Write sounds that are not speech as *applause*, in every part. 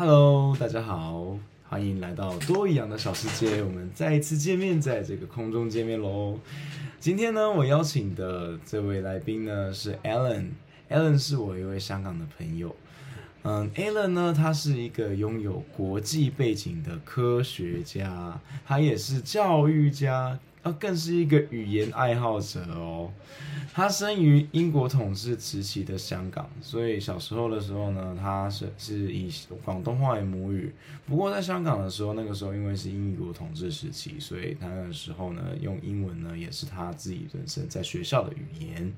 Hello，大家好，欢迎来到多一样的小世界。我们再一次见面，在这个空中见面喽。今天呢，我邀请的这位来宾呢是 Alan。Alan 是我一位香港的朋友。嗯，Alan 呢，他是一个拥有国际背景的科学家，他也是教育家。更是一个语言爱好者哦。他生于英国统治时期的香港，所以小时候的时候呢，他是是以广东话为母语。不过在香港的时候，那个时候因为是英国统治时期，所以他那个时候呢，用英文呢也是他自己本身在学校的语言。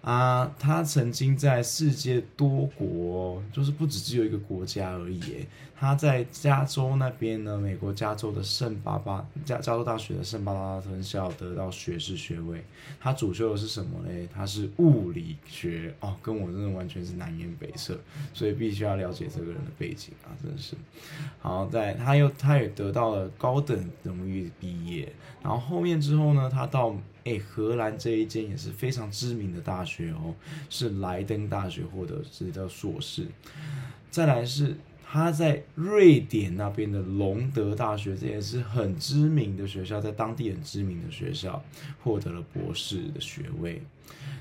啊，他曾经在世界多国，就是不只只有一个国家而已。他在加州那边呢，美国加州的圣巴巴加加州大学的圣巴巴拉分校得到学士学位。他主修的是什么嘞？他是物理学哦，跟我真的完全是南辕北辙，所以必须要了解这个人的背景啊，真的是。好，在他又他也得到了高等荣誉毕业，然后后面之后呢，他到。诶，荷兰这一间也是非常知名的大学哦，是莱登大学获得这叫硕士。再来是他在瑞典那边的隆德大学，这也是很知名的学校，在当地很知名的学校，获得了博士的学位。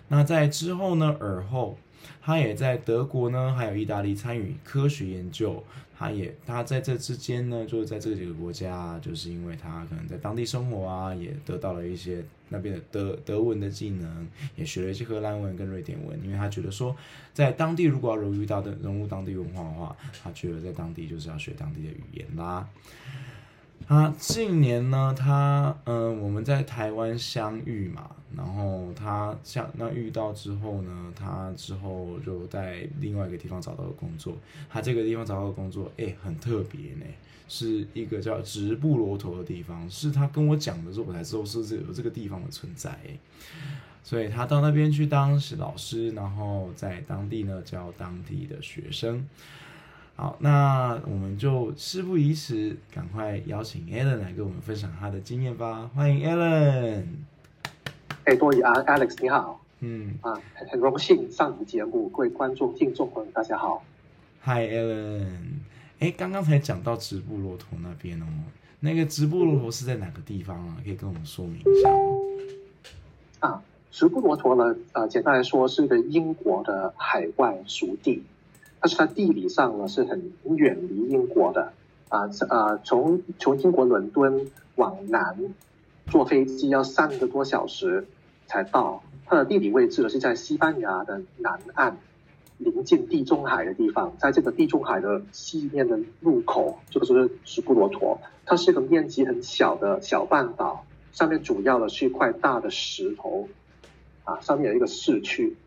那在之后呢，尔后。他也在德国呢，还有意大利参与科学研究。他也他在这之间呢，就是在这几个国家，就是因为他可能在当地生活啊，也得到了一些那边的德德文的技能，也学了一些荷兰文跟瑞典文。因为他觉得说，在当地如果要融入到的融入当地文化的话，他觉得在当地就是要学当地的语言啦。他近年呢，他嗯，我们在台湾相遇嘛，然后他相那遇到之后呢，他之后就在另外一个地方找到了工作。他这个地方找到的工作，哎，很特别呢，是一个叫直布罗陀的地方。是他跟我讲的时候，我才知道是有这个地方的存在。所以他到那边去当老师，然后在当地呢教当地的学生。好，那我们就事不宜迟，赶快邀请 Alan 来跟我们分享他的经验吧。欢迎 Alan。哎，多益啊，Alex 你好。嗯啊，很很荣幸上你节目，各位观众、听众朋友大家好。Hi Alan。哎，刚刚才讲到直布罗陀那边哦，那个直布罗陀是在哪个地方啊？可以跟我们说明一下吗？啊，直布罗陀呢，呃，简单来说是一个英国的海外属地。但是它地理上呢是很远离英国的啊，呃，从从英国伦敦往南坐飞机要三个多小时才到。它的地理位置呢是在西班牙的南岸，临近地中海的地方。在这个地中海的西面的入口，就是直布罗陀。它是一个面积很小的小半岛，上面主要的是一块大的石头啊，上面有一个市区，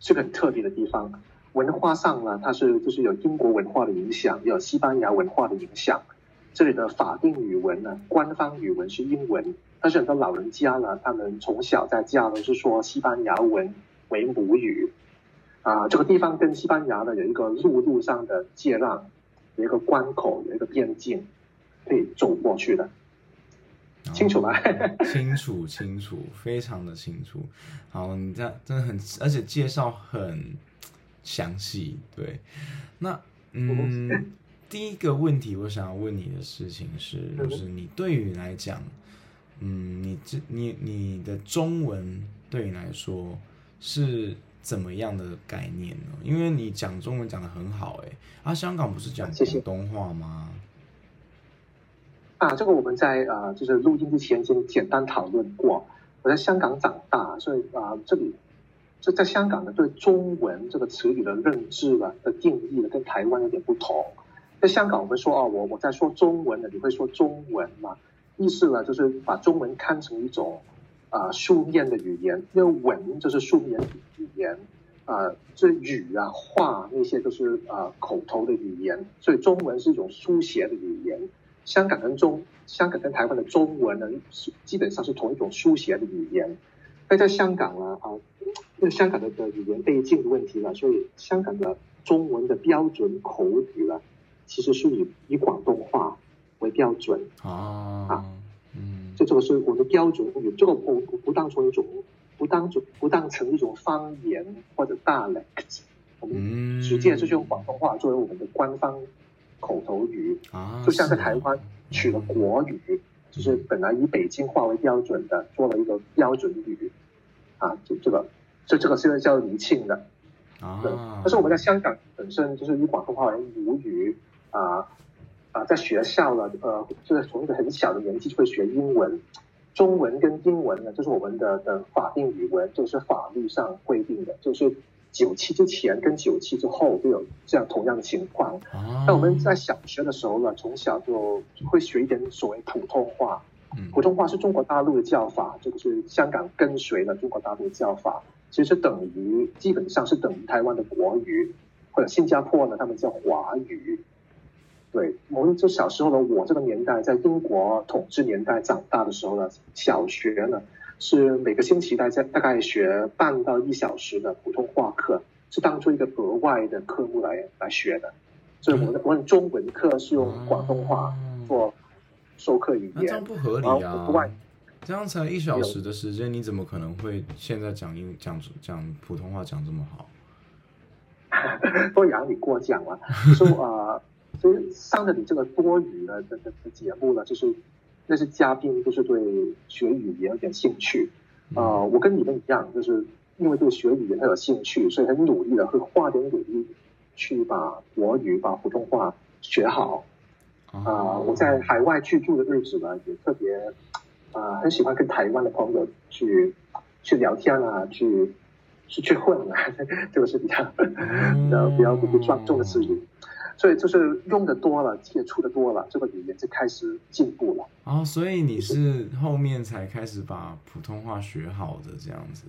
是个很特别的地方。文化上呢，它是就是有英国文化的影响，有西班牙文化的影响。这里的法定语文呢，官方语文是英文，但是很多老人家呢，他们从小在家都是说西班牙文为母语。啊，这个地方跟西班牙呢有一个陆路上的接壤，有一个关口，有一个边境，可以走过去的。清楚吗？哦、*laughs* 清楚，清楚，非常的清楚。好，你这样真的很，而且介绍很。详细对，那嗯，第一个问题我想要问你的事情是，就是你对于你来讲，嗯，你这你你的中文对你来说是怎么样的概念呢？因为你讲中文讲的很好，哎，啊，香港不是讲广东话吗？啊，这个我们在啊、呃，就是录音之前先简单讨论过。我在香港长大，所以啊、呃，这里。这在香港呢，对中文这个词语的认知呢的定义呢，跟台湾有点不同。在香港，我们说哦，我我在说中文呢，你会说中文嘛？意思呢，就是把中文看成一种啊、书面的语言，因为文就是书面语言啊，这、语啊话那些都是啊、口头的语言，所以中文是一种书写的语言。香港跟中香港跟台湾的中文呢，基本上是同一种书写的语言。那在香港呢啊。因为香港的的语言背景的问题呢，所以香港的中文的标准口语呢，其实是以以广东话为标准。啊啊，嗯，就这个是我的标准语，这个不不不当成一种不当成不当成一种方言或者 dialect，我们直接就是用广东话作为我们的官方口头语，啊，就像在台湾取了国语，嗯、就是本来以北京话为标准的，做了一个标准语，啊，就这个，就这个现在叫厘清的，啊，但是我们在香港本身就是以广东话为母语，啊啊，在学校呢，呃，就是从一个很小的年纪就会学英文。中文跟英文呢，就是我们的的法定语文，就是法律上规定的，就是九七之前跟九七之后都有这样同样的情况。那、哦、我们在小学的时候呢，从小就会学一点所谓普通话。嗯、普通话是中国大陆的叫法，这个是香港跟随了中国大陆的叫法，其实等于基本上是等于台湾的国语，或者新加坡呢，他们叫华语。对，我们就小时候呢，我这个年代在英国统治年代长大的时候呢，小学呢是每个星期大概大概学半到一小时的普通话课，是当做一个额外的科目来来学的。所以我的我们中文课是用广东话做授课语言。那这样不合理啊！额外这样才一小时的时间，你怎么可能会现在讲英讲讲普通话讲这么好？*laughs* 都让你过奖了，*laughs* 说啊。所以上了你这个多语的的的节目呢，就是那些嘉宾就是对学语言有点兴趣啊、呃。我跟你们一样，就是因为对学语言很有兴趣，所以很努力的会花点努力去把国语、把普通话学好啊、呃。我在海外居住的日子呢，也特别啊、呃，很喜欢跟台湾的朋友去去聊天啊，去去去混啊，*laughs* 这个是比较呃比较不庄重的事情。所以就是用的多了，接触的多了，这个语言就开始进步了。哦，所以你是后面才开始把普通话学好的这样子？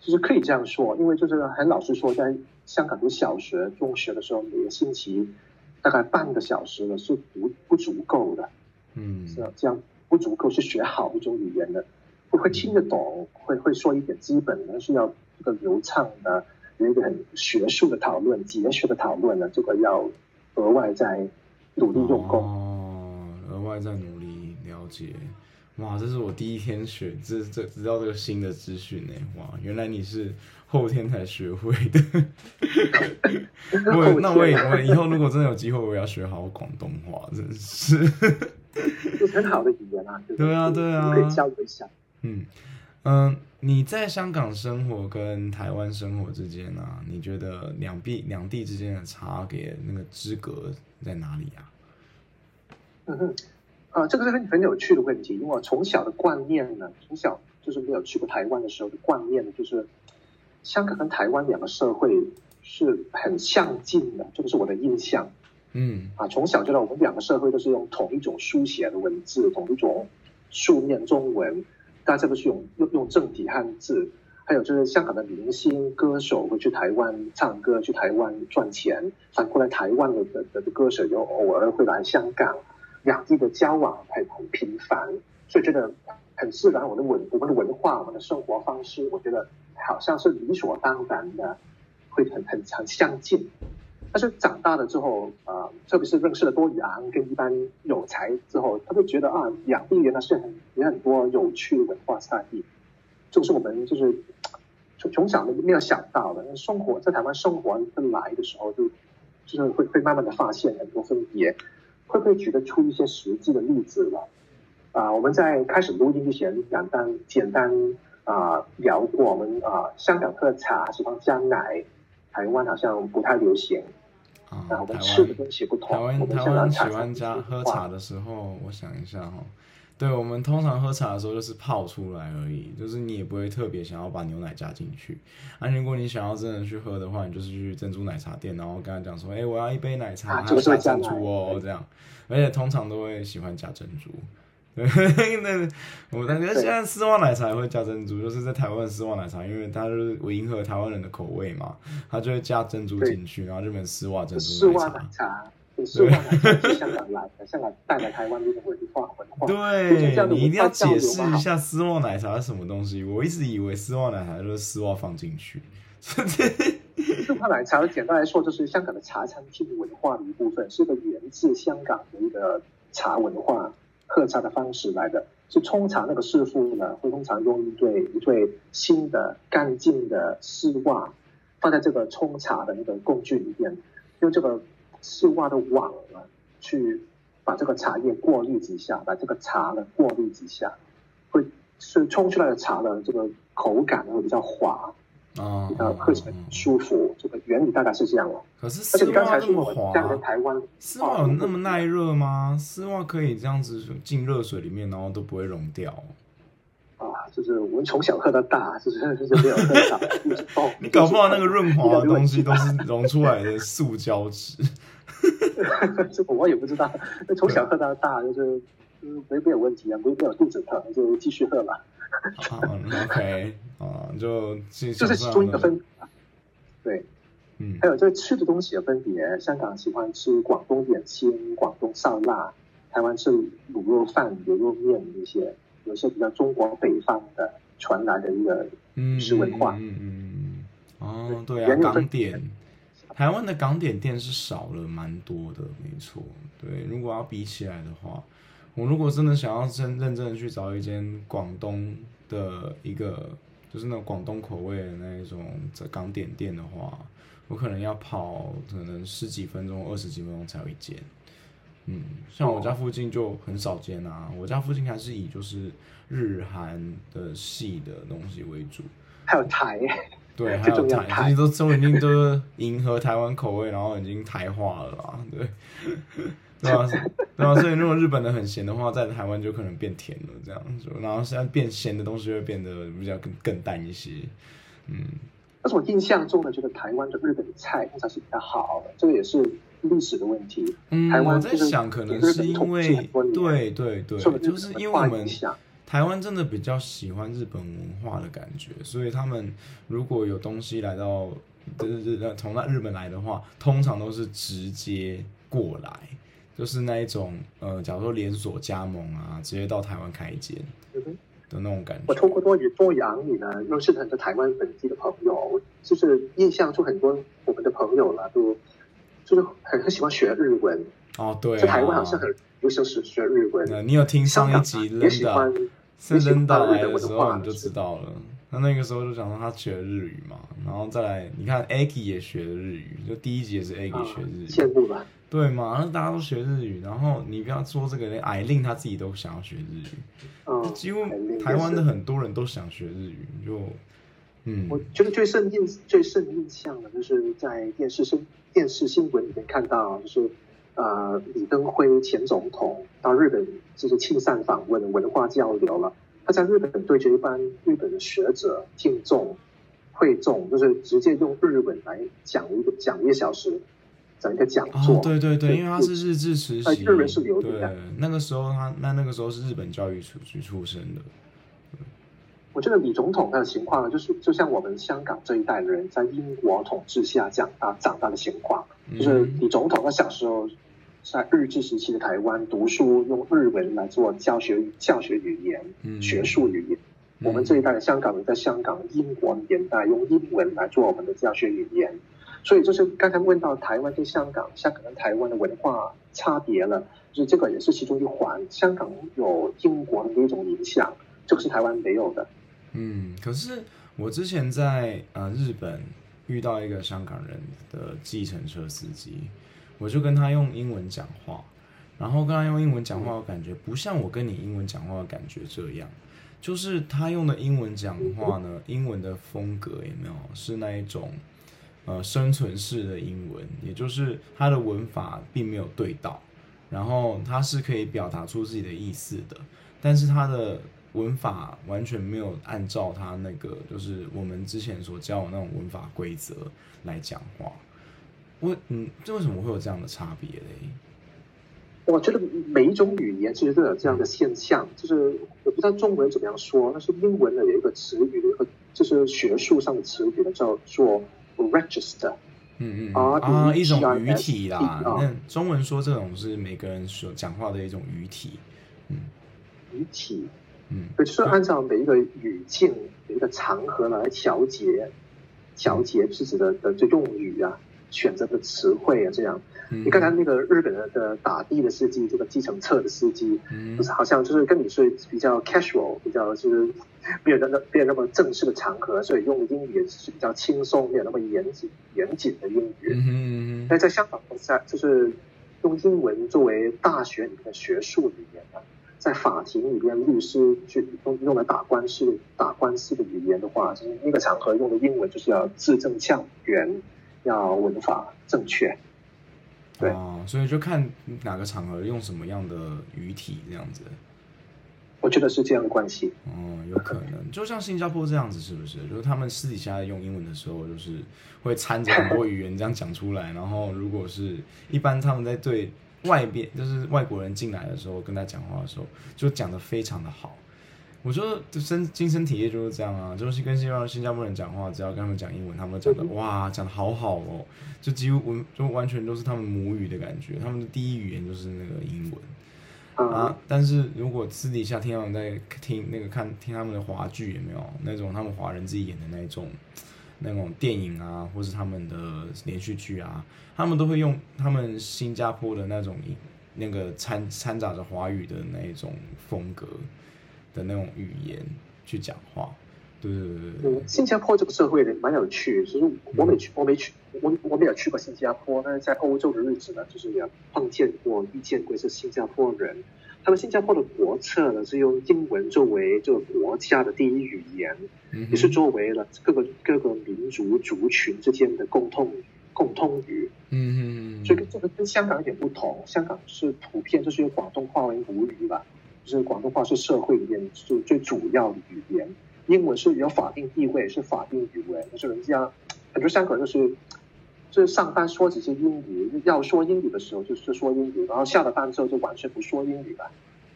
其实可以这样说，因为就是很老实说，在香港读小学、中学的时候，每个星期大概半个小时呢是不不足够的。嗯，是这样不足够是学好一种语言的，会会听得懂，会会说一点基本的，是要一个流畅的。有一个很学术的讨论、哲学的讨论呢，这个要额外再努力用功。哦，额外再努力了解。哇，这是我第一天学，这这知道这个新的资讯呢。哇，原来你是后天才学会的。*laughs* 我那我也我以后如果真的有机会，我也要学好广东话，真是。*laughs* 是很好的语言啊。对啊，对啊。可以交流一下。嗯。嗯，你在香港生活跟台湾生活之间呢、啊？你觉得两地两地之间的差别那个资格在哪里啊？嗯哼，啊，这个是很很有趣的问题，因为我从小的观念呢，从小就是没有去过台湾的时候的观念呢，就是香港跟台湾两个社会是很相近的，这个是我的印象。嗯，啊，从小觉得我们两个社会都是用同一种书写的文字，同一种书面中文。大家都是用用用正体汉字，还有就是香港的明星歌手会去台湾唱歌，去台湾赚钱。反过来，台湾的的的歌手又偶尔会来香港，两地的交往很很频繁，所以觉得很自然。我的文我们的文化，我们的生活方式，我觉得好像是理所当然的，会很很很相近。但是长大了之后，啊、特别是认识了多语昂跟一般有才之后，他就觉得啊，两地原来是很有很多有趣的文化差异，就是我们就是从从小没有想到的。生活在台湾生活来的时候就，就是会会慢慢的发现很多分别。会不会举得出一些实际的例子了？啊、我们在开始录音之前，简单简单啊、聊过，我们啊、香港喝茶喜欢加奶，台湾好像不太流行。啊，台湾吃的东西不同。台湾台湾喜欢加喝茶的时候，我想一下哈，对，我们通常喝茶的时候就是泡出来而已，就是你也不会特别想要把牛奶加进去。啊，如果你想要真的去喝的话，你就是去珍珠奶茶店，然后跟他讲说，哎、欸，我要一杯奶茶，还要加珍珠哦，这样。而且通常都会喜欢加珍珠。*laughs* 对，那我感觉现在丝袜奶茶也会加珍珠，就是在台湾丝袜奶茶，因为它就是我迎合台湾人的口味嘛，它就会加珍珠进去，然后日本丝袜珍珠。丝袜奶茶，丝袜奶茶是香港来的，香港带来台湾的文化文化。对，你一定要解释一下丝袜奶茶是什么东西。我一直以为丝袜奶茶就是丝袜放进去。*laughs* 丝袜奶茶简单来说，就是香港的茶餐厅文化的一部分，是个源自香港的一个茶文化。喝茶的方式来的，是冲茶那个师傅呢，会通常用一对一对新的干净的丝袜放在这个冲茶的那个工具里面，用这个丝袜的网啊，去把这个茶叶过滤几下，把这个茶呢过滤几下，会是冲出来的茶的这个口感呢会比较滑。啊，比较喝起来舒服，这个原理大概是这样哦。可是丝袜那么滑，在台湾丝袜有那么耐热吗？丝袜可以这样子进热水里面，然后都不会溶掉。啊，就是我们从小喝到大，*laughs* 就是就是没有喝到。*laughs* 你搞不好那个润滑的东西都是溶出来的塑胶纸。*laughs* 这个我也不知道。那从小喝到大，就是嗯没没有问题啊，不会没有肚子疼，就继续喝吧。好，OK，啊，*laughs* 就这是其中一个分别。对，嗯，还有这个吃的东西的分别。香港喜欢吃广东点心、广东烧腊，台湾吃卤肉饭、牛肉面这些，有些比较中国北方的传来的一个食文化。嗯嗯嗯，哦，对啊，港点，台湾的港点店是少了蛮多的，没错。对，如果要比起来的话。我如果真的想要真认真的去找一间广东的一个，就是那种广东口味的那一种港点店的话，我可能要跑可能十几分钟、二十几分钟才有一间。嗯，像我家附近就很少见啊。我家附近还是以就是日韩的系的东西为主，还有台，对，*laughs* 还有台，这些都都已经都是迎合台湾口味，然后已经台化了啦，对。对啊，对啊，所以如果日本的很咸的话，在台湾就可能变甜了，这样子。然后现在变咸的东西会变得比较更更淡一些。嗯，但是我印象中的这个台湾的日本菜通常是比较好的，这个也是历史的问题。嗯，台湾我在想可能是因为对对对，就是因为我们台湾真的比较喜欢日本文化的感觉，所以他们如果有东西来到，就是从那日本来的话，通常都是直接过来。就是那一种，呃，假如说连锁加盟啊，直接到台湾开一间的那种感觉。我通过多语多语里呢，认识很多台湾本地的朋友，就是印象就很多我们的朋友啦，都就是很很喜欢学日文。哦，对、啊，在台湾好像很流行学学日文。那你有听上一集 Linda 是 Linda 来的时候，你就知道了。那那个时候就讲说他学日语嘛，然后再来，你看 Aki 也学了日语，就第一集也是 Aki 学日语。羡慕吧。对嘛？那大家都学日语，然后你不要说这个，连艾令他自己都想要学日语。嗯，几乎台湾的很多人都想学日语，就嗯。我觉得最深印最深印象的，就是在电视新电视新闻里面看到，就是呃李登辉前总统到日本就是庆善访问、文化交流了。他在日本对着一般日本的学者、听众、会众，就是直接用日文来讲一个讲一个小时。整一个讲座，哦，对对对，因为他是日治时期，日文是流利的。对，那个时候他那那个时候是日本教育局出身的。我觉得李总统他的情况呢，就是就像我们香港这一代的人在英国统治下长大长大的情况，就是李总统他小时候在日治时期的台湾读书，用日文来做教学教学语言，嗯、学术语言。我们这一代的香港人在香港英国年代用英文来做我们的教学语言。所以就是刚才问到台湾跟香港，香港跟台湾的文化差别了，就是这个也是其中一环。香港有英国的那种影响，这个是台湾没有的。嗯，可是我之前在呃日本遇到一个香港人的计程车司机，我就跟他用英文讲话，然后跟他用英文讲话，我感觉不像我跟你英文讲话的感觉这样，就是他用的英文讲话呢，英文的风格有没有是那一种。呃，生存式的英文，也就是它的文法并没有对到，然后它是可以表达出自己的意思的，但是它的文法完全没有按照它那个，就是我们之前所教的那种文法规则来讲话。我，嗯，这为什么会有这样的差别嘞？我觉得每一种语言其实都有这样的现象，就是我不知道中文怎么样说，但是英文呢有一个词语，就是学术上的词语呢叫做。register，嗯嗯啊，一种语体啦。那中文说这种是每个人所讲话的一种语体，嗯，语体，嗯，就是按照每一个语境、每一个场合来调节，调节自己的的这用语啊。选择的词汇啊，这样。嗯、你刚才那个日本的的打的的司机，这个计程车的司机，嗯，就是好像就是跟你是比较 casual，比较就是 *laughs* 没有那那没有那么正式的场合，所以用的英语是比较轻松，没有那么严谨严谨的英语。嗯嗯，但在香港在就是用英文作为大学里面的学术语言啊，在法庭里边律师去用用来打官司打官司的语言的话，就是那个场合用的英文就是要字正腔圆，要文法正确。对、哦，所以就看哪个场合用什么样的语体这样子。我觉得是这样的关系。哦，有可能，就像新加坡这样子，是不是？就是他们私底下用英文的时候，就是会掺着很多语言这样讲出来。然后，如果是一般他们在对外边，就是外国人进来的时候跟他讲话的时候，就讲的非常的好。我觉得身亲身体验就是这样啊，就是跟新加新加坡人讲话，只要跟他们讲英文，他们讲的哇，讲的好好哦，就几乎完就完全都是他们母语的感觉，他们的第一语言就是那个英文啊。但是如果私底下听他们在听那个看听他们的华剧，有没有那种他们华人自己演的那种那种电影啊，或是他们的连续剧啊，他们都会用他们新加坡的那种那个掺掺杂着华语的那一种风格。的那种语言去讲话，对对对对。嗯，新加坡这个社会呢，蛮有趣。其实我没去，我没去，我我没有去过新加坡。但是在欧洲的日子呢，就是也碰见过、遇见过是新加坡人。他们新加坡的国策呢，是用英文作为这个国家的第一语言，嗯、也是作为了各个各个民族族群之间的共通共通语。嗯嗯。所以跟这个跟香港有点不同，香港是普遍就是用广东话为母语吧。就是广东话是社会里面就最主要的语言，英文是有法定地位，是法定语文。就是人家很多香港人就是，就是上班说几句英语，要说英语的时候就是说英语，然后下了班之后就完全不说英语了。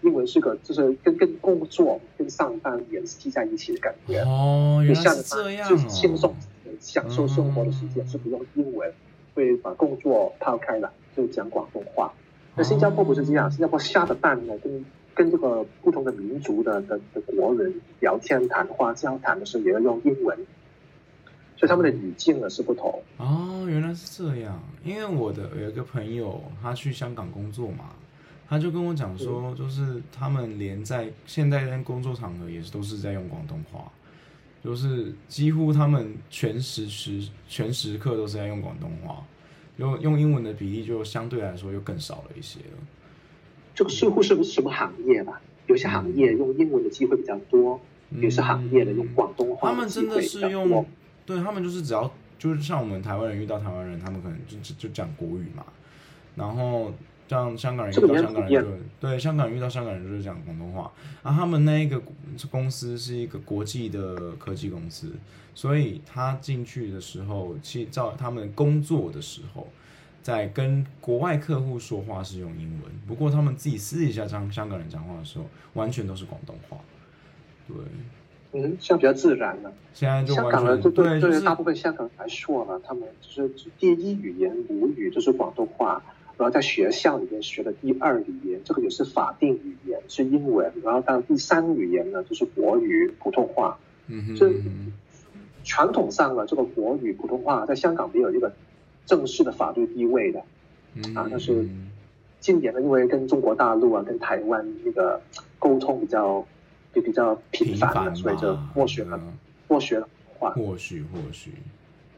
英文是个就是跟跟工作跟上班联系在一起的感觉。哦，原来是这样哦。就是轻松享受生活的时间是不用英文，会把工作抛开了，就讲广东话。那新加坡不是这样，新加坡下的班呢跟跟这个不同的民族的的的国人聊天谈话交谈的时候，也要用英文，所以他们的语境呢是不同。哦，原来是这样。因为我的有一个朋友，他去香港工作嘛，他就跟我讲说，就是他们连在现在在工作场合也是都是在用广东话，就是几乎他们全时时全时刻都是在用广东话，用用英文的比例就相对来说又更少了一些了。这个似乎是不是什么行业吧？有些行业用英文的机会比较多，有些行业的用广东话。他们真的是用，对他们就是只要就是像我们台湾人遇到台湾人，他们可能就就就讲国语嘛。然后像香港人遇到香港人就对香港人遇到香港人就是讲广东话。然后他们那一个公司是一个国际的科技公司，所以他进去的时候，去照他们工作的时候。在跟国外客户说话是用英文，不过他们自己私底下讲香港人讲话的时候，完全都是广东话。对，嗯，这样比较自然了。现在就香港人对对大部分香港人来说呢，他们就是第一语言母语就是广东话，然后在学校里面学的第二语言，这个也是法定语言是英文，然后到第三语言呢就是国语普通话。嗯哼，这传统上呢，这个国语普通话在香港没有一个。正式的法律地位的，啊，但是近年呢，因为跟中国大陆啊、跟台湾那个沟通比较就比较频繁了，所以就默许了，默许了话。或许或许，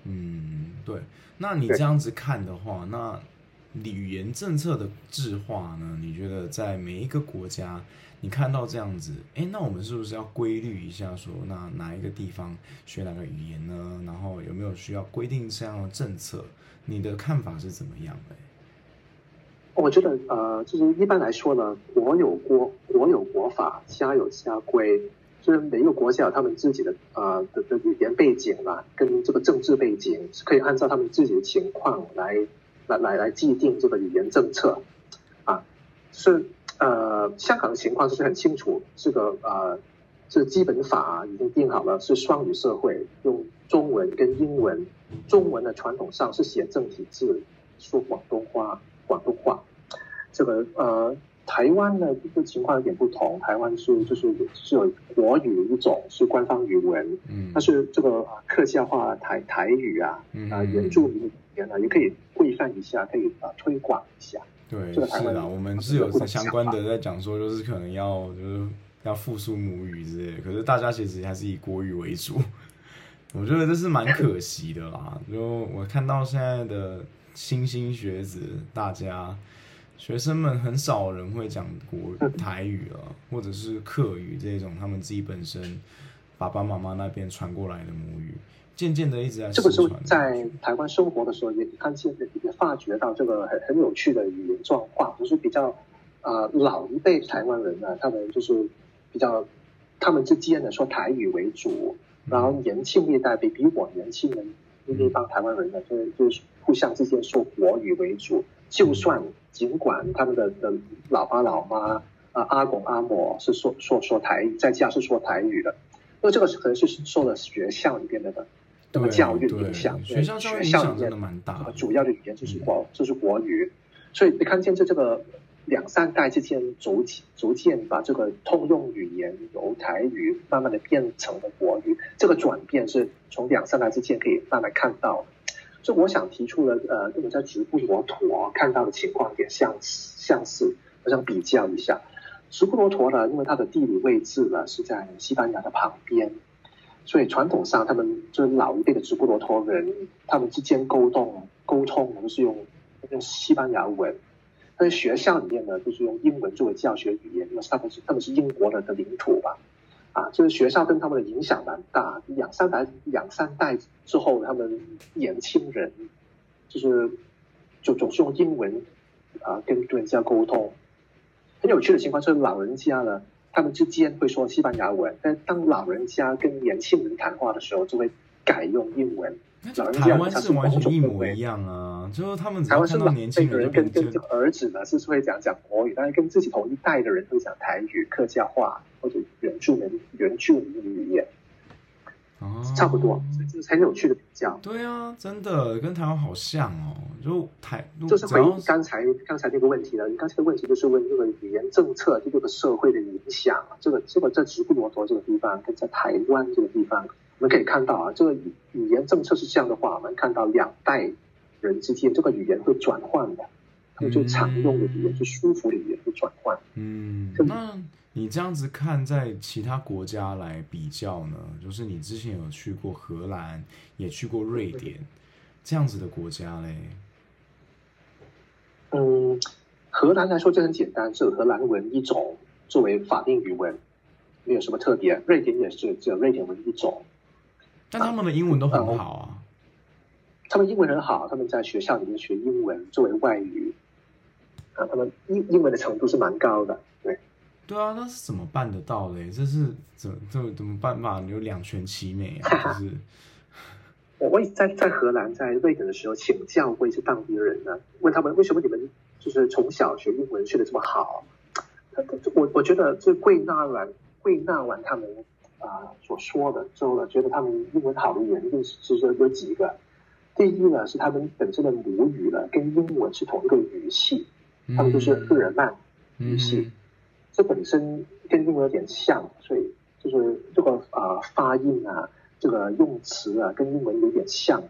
嗯，对。那你这样子看的话，那语言政策的制化呢？你觉得在每一个国家，你看到这样子，哎，那我们是不是要规律一下说，那哪一个地方学哪个语言呢？然后有没有需要规定这样的政策？你的看法是怎么样的？我觉得呃，就是一般来说呢，国有国国有国法，家有家规，就是每一个国家有他们自己的呃的的语言背景啦，跟这个政治背景是可以按照他们自己的情况来来来来制定这个语言政策啊。是呃，香港的情况就是很清楚，这个呃，这基本法已经定好了，是双语社会，用中文跟英文。中文的传统上是写正体字，说广东话，广东话。这个呃，台湾呢，这个情况有点不同。台湾是就是是有国语一种是官方语文，嗯，但是这个客家话台台语啊，嗯、啊原住民语言呢也可以规范一下，可以啊推广一下。对，是的，我们是有相关的在讲说，就是可能要就是要复苏母语之类的，可是大家其实还是以国语为主。我觉得这是蛮可惜的啦。就我看到现在的新兴学子，大家。学生们很少人会讲国台语了，或者是客语这种他们自己本身爸爸妈妈那边传过来的母语，渐渐的一直在。这个时候在台湾生活的时候，也看见也发觉到这个很很有趣的语言状况，就是比较啊、呃、老一辈台湾人呢，他们就是比较他们之间的说台语为主，然后年轻一代比比我年轻人那帮台湾人呢，就就是互相之间说国语为主，就算。尽管他们的的老爸老妈啊阿公阿嬷是说说说台语，在家是说台语的，那这个可能是受了学校里边的那个教育的影响，学校教育影响真的蛮大。主要的语言就是国，就是国语，所以你看见这这个两三代之间逐逐渐把这个通用语言由台语慢慢的变成了国语，这个转变是从两三代之间可以慢慢看到。就我想提出了，呃，跟我们在直布罗陀看到的情况有点相似，相似，我想比较一下。直布罗陀呢，因为它的地理位置呢是在西班牙的旁边，所以传统上他们就是老一辈的直布罗陀人，他们之间沟通沟通我们是用用西班牙文，但是学校里面呢就是用英文作为教学语言，因为他们是他们是英国的的领土吧。啊，就是学校跟他们的影响蛮大，两三代两三代之后，他们年轻人就是就总是用英文啊跟人家沟通。很有趣的情况就是老人家呢，他们之间会说西班牙文，但当老人家跟年轻人谈话的时候，就会改用英文。台湾是完全一模一样啊，就是他们台湾是老年轻人跟跟儿子呢是会讲讲国语，但是跟自己同一代的人会讲台语、客家话或者原住民原住民语言，哦，差不多，所以这是很有趣的比较。对啊，真的跟台湾好像哦，就台就是回应刚才刚才那个问题了。你刚才的问题就是问这个语言政策对这个社会的影响，这个这个在直布罗陀这个地方跟在台湾这个地方。我们可以看到啊，这个语语言政策是这样的话，我们看到两代人之间这个语言会转换的，他们最常用的语言是舒服的语言会转换。嗯，那你这样子看，在其他国家来比较呢？就是你之前有去过荷兰，也去过瑞典，这样子的国家嘞？嗯，荷兰来说就很简单，是荷兰文一种作为法定语文，没有什么特别。瑞典也是只有瑞典文一种。但他们的英文都很好啊、嗯，他们英文很好，他们在学校里面学英文作为外语，啊，他们英英文的程度是蛮高的，对。对啊，那是怎么办得到嘞？这是怎怎怎么办嘛？有两全其美啊，*laughs* 就是。我我在在荷兰在瑞典的时候请教过一些当地人呢，问他们为什么你们就是从小学英文学的这么好？他我我觉得这归纳完归纳完他们。啊，所说的之后呢，觉得他们英文好的原因是说有几个。第一呢，是他们本身的母语呢跟英文是同一个语系，他们就是日耳曼语系，嗯，这本身跟英文有点像，所以就是这个啊、呃、发音啊，这个用词啊跟英文有点像，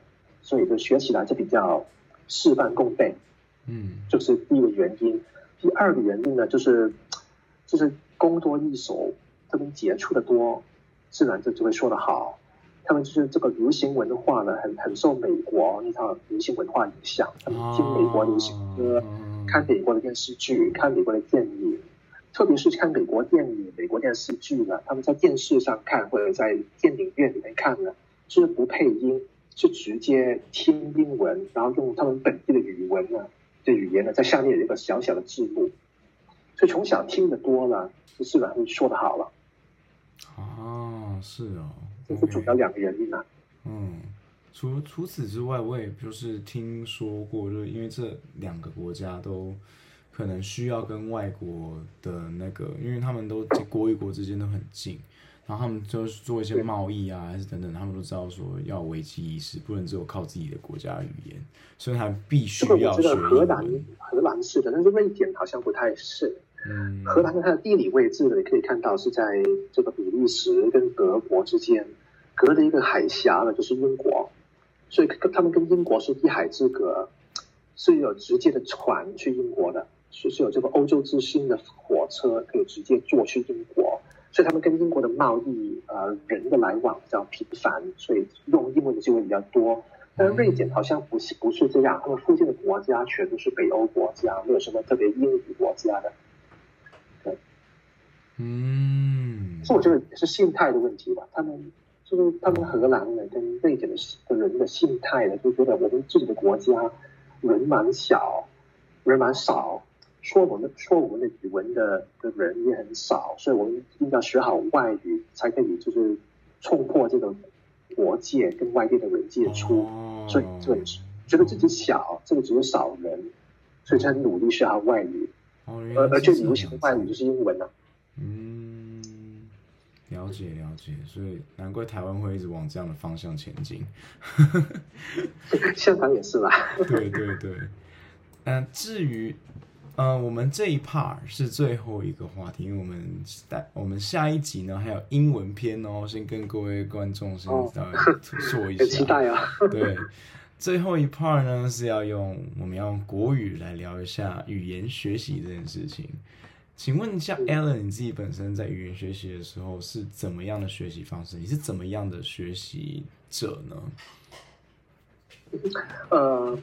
所以就学起来就比较事半功倍。嗯，就是第一个原因。第二个原因呢，就是就是工多艺熟，他们接触的多。自然就就会说得好，他们就是这个流行文化呢，很很受美国那套流行文化影响，他们听美国流行歌，看美国的电视剧，看美国的电影，特别是看美国电影、美国电视剧呢，他们在电视上看或者在电影院里面看呢，是不配音，是直接听英文，然后用他们本地的语文呢，这语言呢，在下面有一个小小的字幕，所以从小听的多了，就自然会说的好了。啊，是哦，这是主要两个原因啊。嗯，除除此之外，我也就是听说过，就是因为这两个国家都可能需要跟外国的那个，因为他们都国与国之间都很近，然后他们就是做一些贸易啊，还是等等，他们都知道说要危机意识，不能只有靠自己的国家语言，所以他必须要学。这个荷兰荷兰是的，但是瑞典好像不太是。嗯，荷兰它的地理位置呢，你可以看到是在这个比利时跟德国之间，隔着一个海峡呢，就是英国，所以跟他们跟英国是一海之隔，是有直接的船去英国的，是是有这个欧洲之星的火车可以直接坐去英国，所以他们跟英国的贸易呃人的来往比较频繁，所以用英文的机会比较多。但是瑞典好像不是不是这样，他们附近的国家全都是北欧国家，没有什么特别英语国家的。对，嗯，所以我觉得也是心态的问题吧。他们就是他们荷兰人跟瑞典的的人的心态呢，就觉得我们自己的国家人蛮小，人蛮少，说我们说我们的语文的的人也很少，所以我们一定要学好外语才可以就是冲破这个。国界跟外地的人接触，哦、所以就觉得自己小，这个只有少人，所以才努力学好外语。哦、而而且流行的外语就是英文了、啊。嗯，了解了解，所以难怪台湾会一直往这样的方向前进。*laughs* 香港也是吧。*laughs* 对对对。嗯，至于。呃，我们这一 part 是最后一个话题，因为我们带我们下一集呢还有英文篇哦，先跟各位观众先说一下，很期待啊。对，*laughs* 最后一 part 呢是要用我们要用国语来聊一下语言学习这件事情。请问一下，Allen，你自己本身在语言学习的时候是怎么样的学习方式？你是怎么样的学习者呢？呃。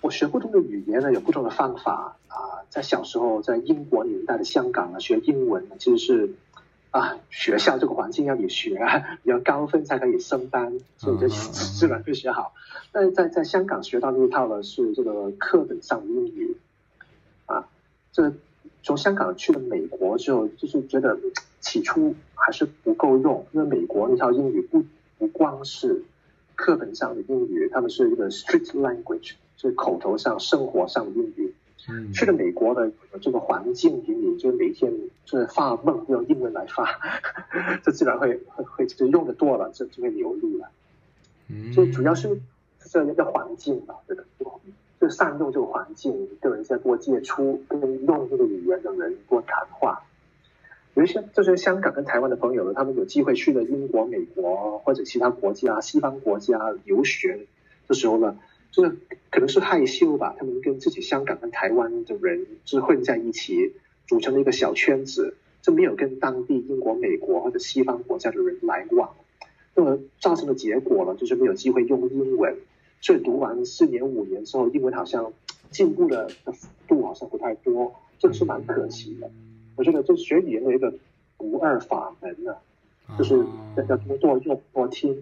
我学不同的语言呢，有不同的方法啊。在小时候，在英国年代的香港呢，学英文呢，其实是啊，学校这个环境要你学，*laughs* 要高分才可以升班，所以就自然会学好。但是在在香港学到那一套呢，是这个课本上的英语啊。这从香港去了美国之后，就是觉得起初还是不够用，因为美国那套英语不不光是课本上的英语，他们是一个 street language。是口头上、生活上的英语。嗯，去了美国的这个环境给你，就是每天就是发梦用英文来发，*laughs* 这自然会会会就用的多了，就就会流利了。嗯，所以主要是这一个环境吧，这个就善用这个环境，跟人家多接触，跟用这个语言的人多谈话。有一些就是香港跟台湾的朋友呢，他们有机会去了英国、美国或者其他国家、西方国家留学的时候呢。就是可能是害羞吧，他们跟自己香港跟台湾的人是混在一起，组成了一个小圈子，就没有跟当地英国、美国或者西方国家的人来往，那么造成的结果呢，就是没有机会用英文，所以读完四年五年之后，英文好像进步的的幅度好像不太多，这个是蛮可惜的。我觉得这学语言的一个不二法门呢、啊，就是要多多用多听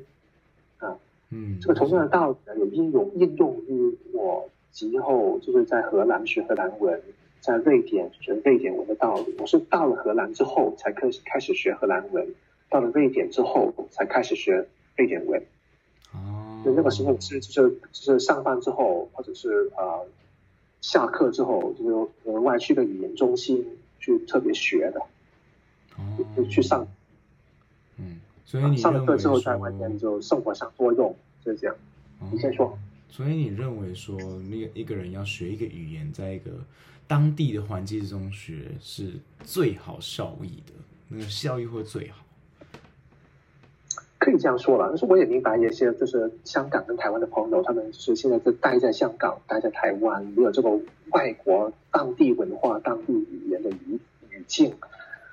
啊。嗯，这个同样的道理呢，有应用应用于我今后就是在荷兰学荷兰文，在瑞典学瑞典文的道理。我是到了荷兰之后才开始开始学荷兰文，到了瑞典之后才开始学瑞典文。哦，就那个时候是就是就是上班之后，或者是呃下课之后，就是额外去个语言中心去特别学的。哦，就去上。嗯。所以你上了课之后，在外面就生活上多用，就是这样。你先说。所以你认为说，那个一个人要学一个语言，在一个当地的环境中学，是最好效益的，那个效益会最好。可以这样说了，但是我也明白一些，就是香港跟台湾的朋友，他们是现在在待在香港，待在台湾，没有这个外国当地文化、当地语言的语语境，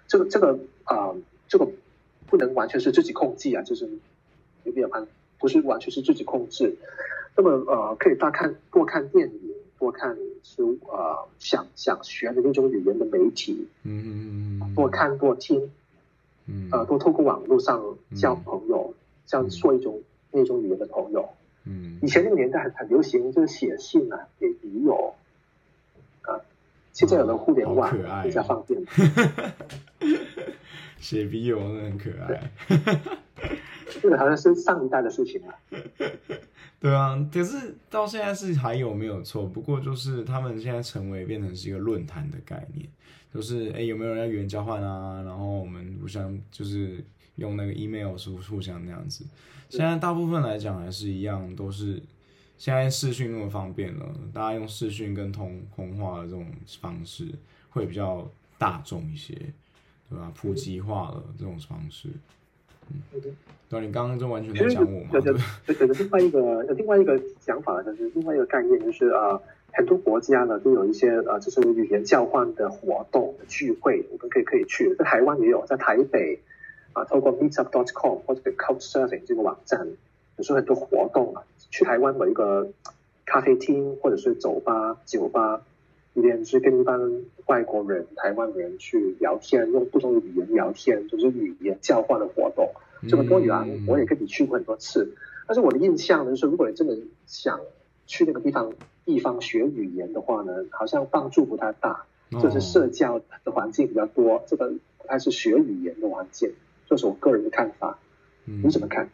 这个这个啊、呃，这个。不能完全是自己控制啊，就是有没有看？不是完全是自己控制。那么呃，可以多看多看电影，多看书呃，想想学的那种语言的媒体，嗯嗯嗯，多看多听，嗯，呃，都透过网络上交朋友，这样说一种那种语言的朋友。嗯，以前那个年代很很流行，就是写信啊给笔友啊，现在有了互联网，比较方便。*laughs* 写笔友真的很可爱，这个好像是上一代的事情了。*laughs* 对啊，可是到现在是还有没有错？不过就是他们现在成为变成是一个论坛的概念，就是哎有没有人要语言交换啊？然后我们互相就是用那个 email 是互相那样子。现在大部分来讲还是一样，都是现在视讯那么方便了，大家用视讯跟通通话的这种方式会比较。大众一些，对吧？普及化了这种方式。嗯，对，你刚刚就完全在讲我嘛？有有有有另外一个另外一个想法，就是另外一个概念，就是呃，很多国家呢都有一些呃，就是语言交换的活动的聚会，我们可以可以去。在台湾也有，在台北啊，透过 Meetup.com 或者 Couchsurfing 这个网站，有时候很多活动啊。去台湾某一个咖啡厅或者是酒吧，酒吧里面是跟一般外国人、台湾人去聊天，用不同的语言聊天，就是语言交换的活动。这么多年，我也跟你去过很多次。但是我的印象呢，就是如果你真的想去那个地方地方学语言的话呢，好像帮助不太大，就是社交的环境比较多，这个还是学语言的环境，这是我个人的看法。你怎么看？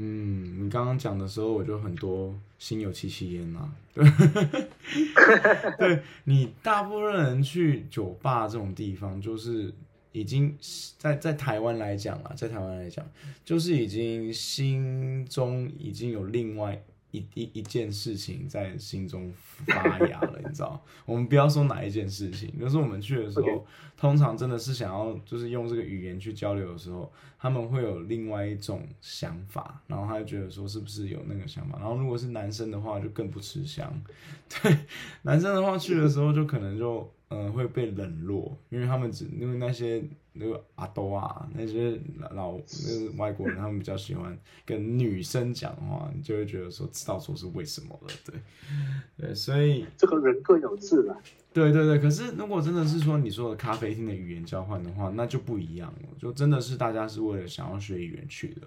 嗯，你刚刚讲的时候，我就很多心有戚戚焉啊。对，*laughs* 对你大部分人去酒吧这种地方，就是已经在在台湾来讲啊，在台湾来讲，就是已经心中已经有另外。一一一件事情在心中发芽了，你知道？我们不要说哪一件事情，就是我们去的时候.通常真的是想要就是用这个语言去交流的时候，他们会有另外一种想法，然后他就觉得说是不是有那个想法？然后如果是男生的话，就更不吃香。*laughs* 对，男生的话去的时候就可能就。嗯，会被冷落，因为他们只因为那些那个阿多啊，那些老那个外国人，他们比较喜欢跟女生讲话，你就会觉得说知道说是为什么了，对，对，所以这个人各有志了。对对对，可是如果真的是说你说的咖啡厅的语言交换的话，那就不一样了，就真的是大家是为了想要学语言去的。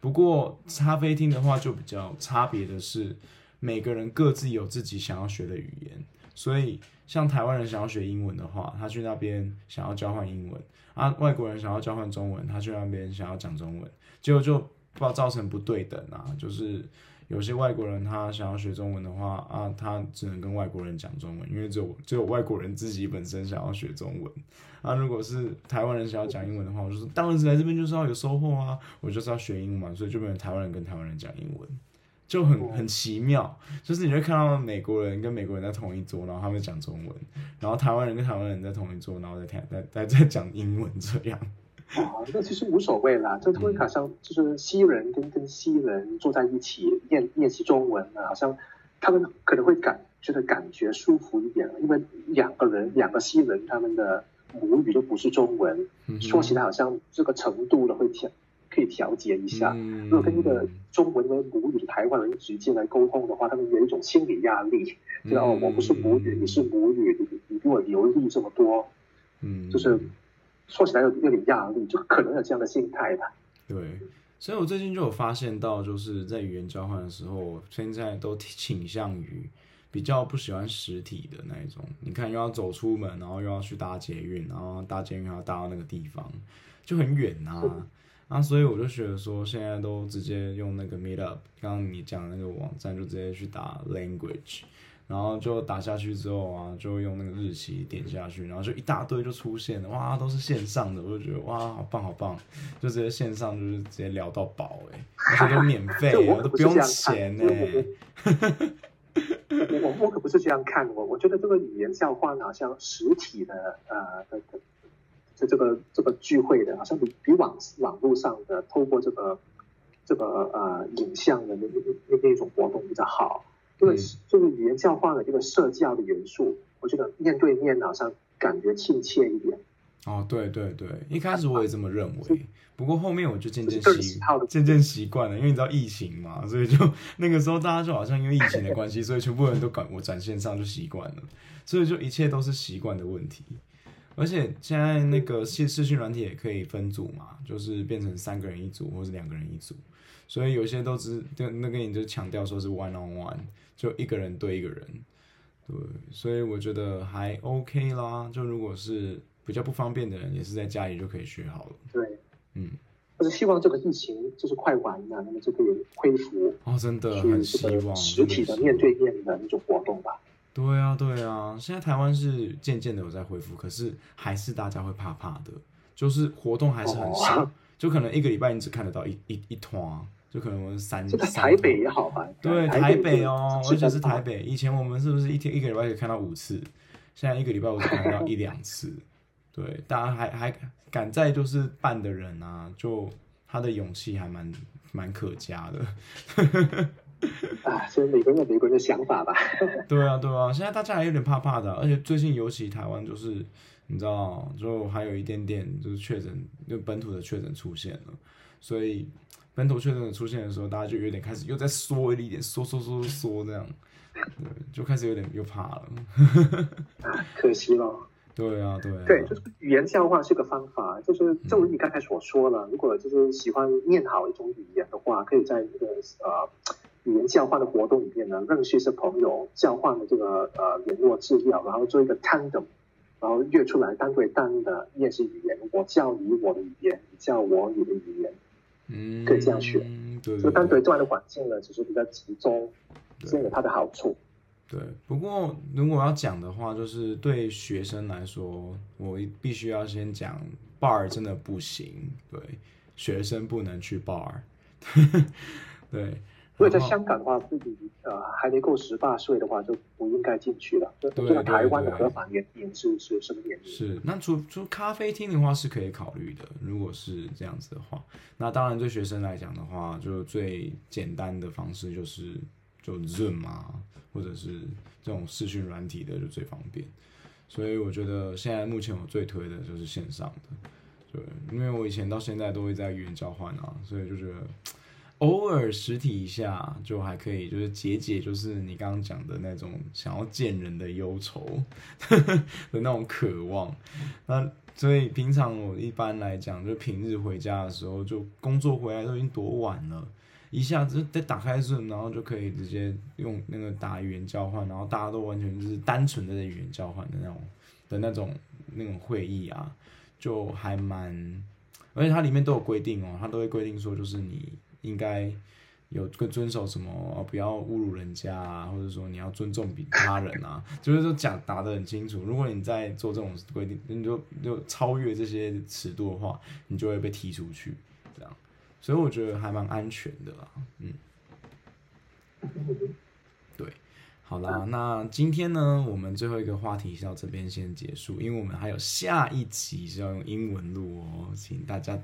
不过咖啡厅的话就比较差别的是，每个人各自有自己想要学的语言。所以，像台湾人想要学英文的话，他去那边想要交换英文啊；外国人想要交换中文，他去那边想要讲中文，结果就不造成不对等啊。就是有些外国人他想要学中文的话啊，他只能跟外国人讲中文，因为只有只有外国人自己本身想要学中文啊。如果是台湾人想要讲英文的话，我就说当然是来这边就是要有收获啊，我就是要学英文嘛，所以就没有台湾人跟台湾人讲英文。就很很奇妙，就是你会看到美国人跟美国人在同一桌，然后他们讲中文，然后台湾人跟台湾人在同一桌，然后在在在在讲英文这样。哦，那其实无所谓啦，这会好像就是西人跟跟西人坐在一起练练习中文啊，好像他们可能会感觉得感觉舒服一点，因为两个人两个西人他们的母语都不是中文，嗯、说起来好像这个程度的会调。可以调节一下。如果跟一个中文的母语的台湾人直接来沟通的话，他们有一种心理压力，知道我不是母语，你是母语，你你比我流利这么多，嗯，就是说起来有有点压力，就可能有这样的心态吧。对，所以我最近就有发现到，就是在语言交换的时候，现在都倾向于比较不喜欢实体的那一种。你看，又要走出门，然后又要去搭捷运，然后搭捷运还要搭到那个地方，就很远啊。啊，所以我就觉得说，现在都直接用那个 Meetup，刚刚你讲的那个网站，就直接去打 Language，然后就打下去之后啊，就用那个日期点下去，然后就一大堆就出现了，哇，都是线上的，我就觉得哇，好棒好棒，就直接线上就是直接聊到饱哎，而且都免费，*laughs* 我都不用钱哎。*laughs* 我我可不是这样看，我我觉得这个语言交换好像实体的呃的。就这个这个聚会的，好像比比网网络上的透过这个这个呃影像的那那那那种活动比较好，因为这个语言交换的这个社交的元素，我觉得面对面好像感觉亲切一点。哦，对对对，一开始我也这么认为，不过后面我就渐渐习渐渐习惯了，因为你知道疫情嘛，所以就那个时候大家就好像因为疫情的关系，所以全部人都赶我展线上就习惯了，所以就一切都是习惯的问题。而且现在那个视视讯软体也可以分组嘛，就是变成三个人一组或者两个人一组，所以有些都只就那个你就强调说是 one on one，就一个人对一个人，对，所以我觉得还 OK 啦。就如果是比较不方便的人，也是在家里就可以学好了。对，嗯，我是希望这个疫情就是快完了，那么就可以恢复哦，真的很希望实体的面对面的那种活动吧。对啊，对啊，现在台湾是渐渐的有在恢复，可是还是大家会怕怕的，就是活动还是很少，哦、就可能一个礼拜你只看得到一一一团，就可能我们三三。台北也好吧？对，台北哦，而且是台北。以前我们是不是一天一个礼拜可以看到五次？现在一个礼拜我只看到一两次。对，大家还还敢在就是办的人啊，就他的勇气还蛮蛮可嘉的。*laughs* 啊，所以每个人有每个人的想法吧。*laughs* 对啊，对啊，现在大家还有点怕怕的，而且最近尤其台湾就是，你知道，就还有一点点就是确诊，就本土的确诊出现了，所以本土确诊的出现的时候，大家就有点开始又在缩一点，缩缩缩缩这样，对，就开始有点又怕了。啊，可惜了。对啊，对啊。对，就是语言教化是个方法，就是正如你刚才所说了，嗯、如果就是喜欢念好一种语言的话，可以在这个呃。语言交换的活动里面呢，认识一些朋友，交换的这个呃联络资料，然后做一个 tandem，然后约出来单对单的练习语言。我教你我的语言，你教我你的语言，嗯，可以这样学。对，所以单对单的环境呢，只是比较集中，这有它的好处。对，不过如果要讲的话，就是对学生来说，我必须要先讲 bar 真的不行，对，学生不能去 bar，*laughs* 对。所以在香港的话，自己呃还没够十八岁的话，就不应该进去了。就这个台湾的合法年龄是是什么年龄？是那除除咖啡厅的话是可以考虑的。如果是这样子的话，那当然对学生来讲的话，就最简单的方式就是就 Zoom 啊，或者是这种视讯软体的就最方便。所以我觉得现在目前我最推的就是线上的，对，因为我以前到现在都会在语言交换啊，所以就觉得。偶尔实体一下就还可以，就是解解，就是你刚刚讲的那种想要见人的忧愁呵呵 *laughs* 的那种渴望。那所以平常我一般来讲，就平日回家的时候，就工作回来都已经多晚了，一下子得打开瞬然后就可以直接用那个打语言交换，然后大家都完全就是单纯的在语言交换的那种的那种那种会议啊，就还蛮，而且它里面都有规定哦，它都会规定说就是你。应该有个遵守什么，不要侮辱人家啊，或者说你要尊重比他人啊，就是说讲答的很清楚。如果你在做这种规定，你就就超越这些尺度的话，你就会被踢出去。这样，所以我觉得还蛮安全的啦。嗯，对，好啦，那今天呢，我们最后一个话题是到这边先结束，因为我们还有下一集是要用英文录哦，请大家。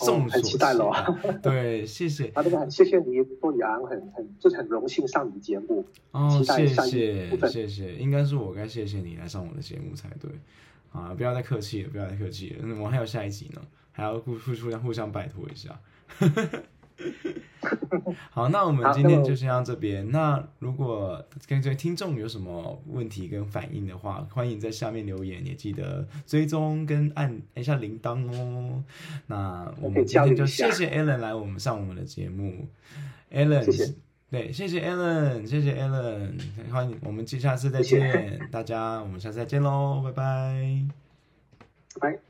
哦，很期待喽！*laughs* 对，谢谢。啊，这个，谢谢你，多里安，很很，就是很荣幸上你节目。哦，谢谢，谢谢，应该是我该谢谢你来上我的节目才对。啊，不要再客气了，不要再客气了，嗯，我还有下一集呢，还要互互互相互相拜托一下。*laughs* 好，那我们今天就先到这边。那如果跟这位听众有什么问题跟反应的话，欢迎在下面留言，也记得追踪跟按一下铃铛哦。那我们今天就谢谢 Allen 来我们上我们的节目，Allen，谢谢对，谢谢 Alan，谢谢 Allen，欢迎我们下次再见，谢谢大家，我们下次再见喽，拜拜，拜。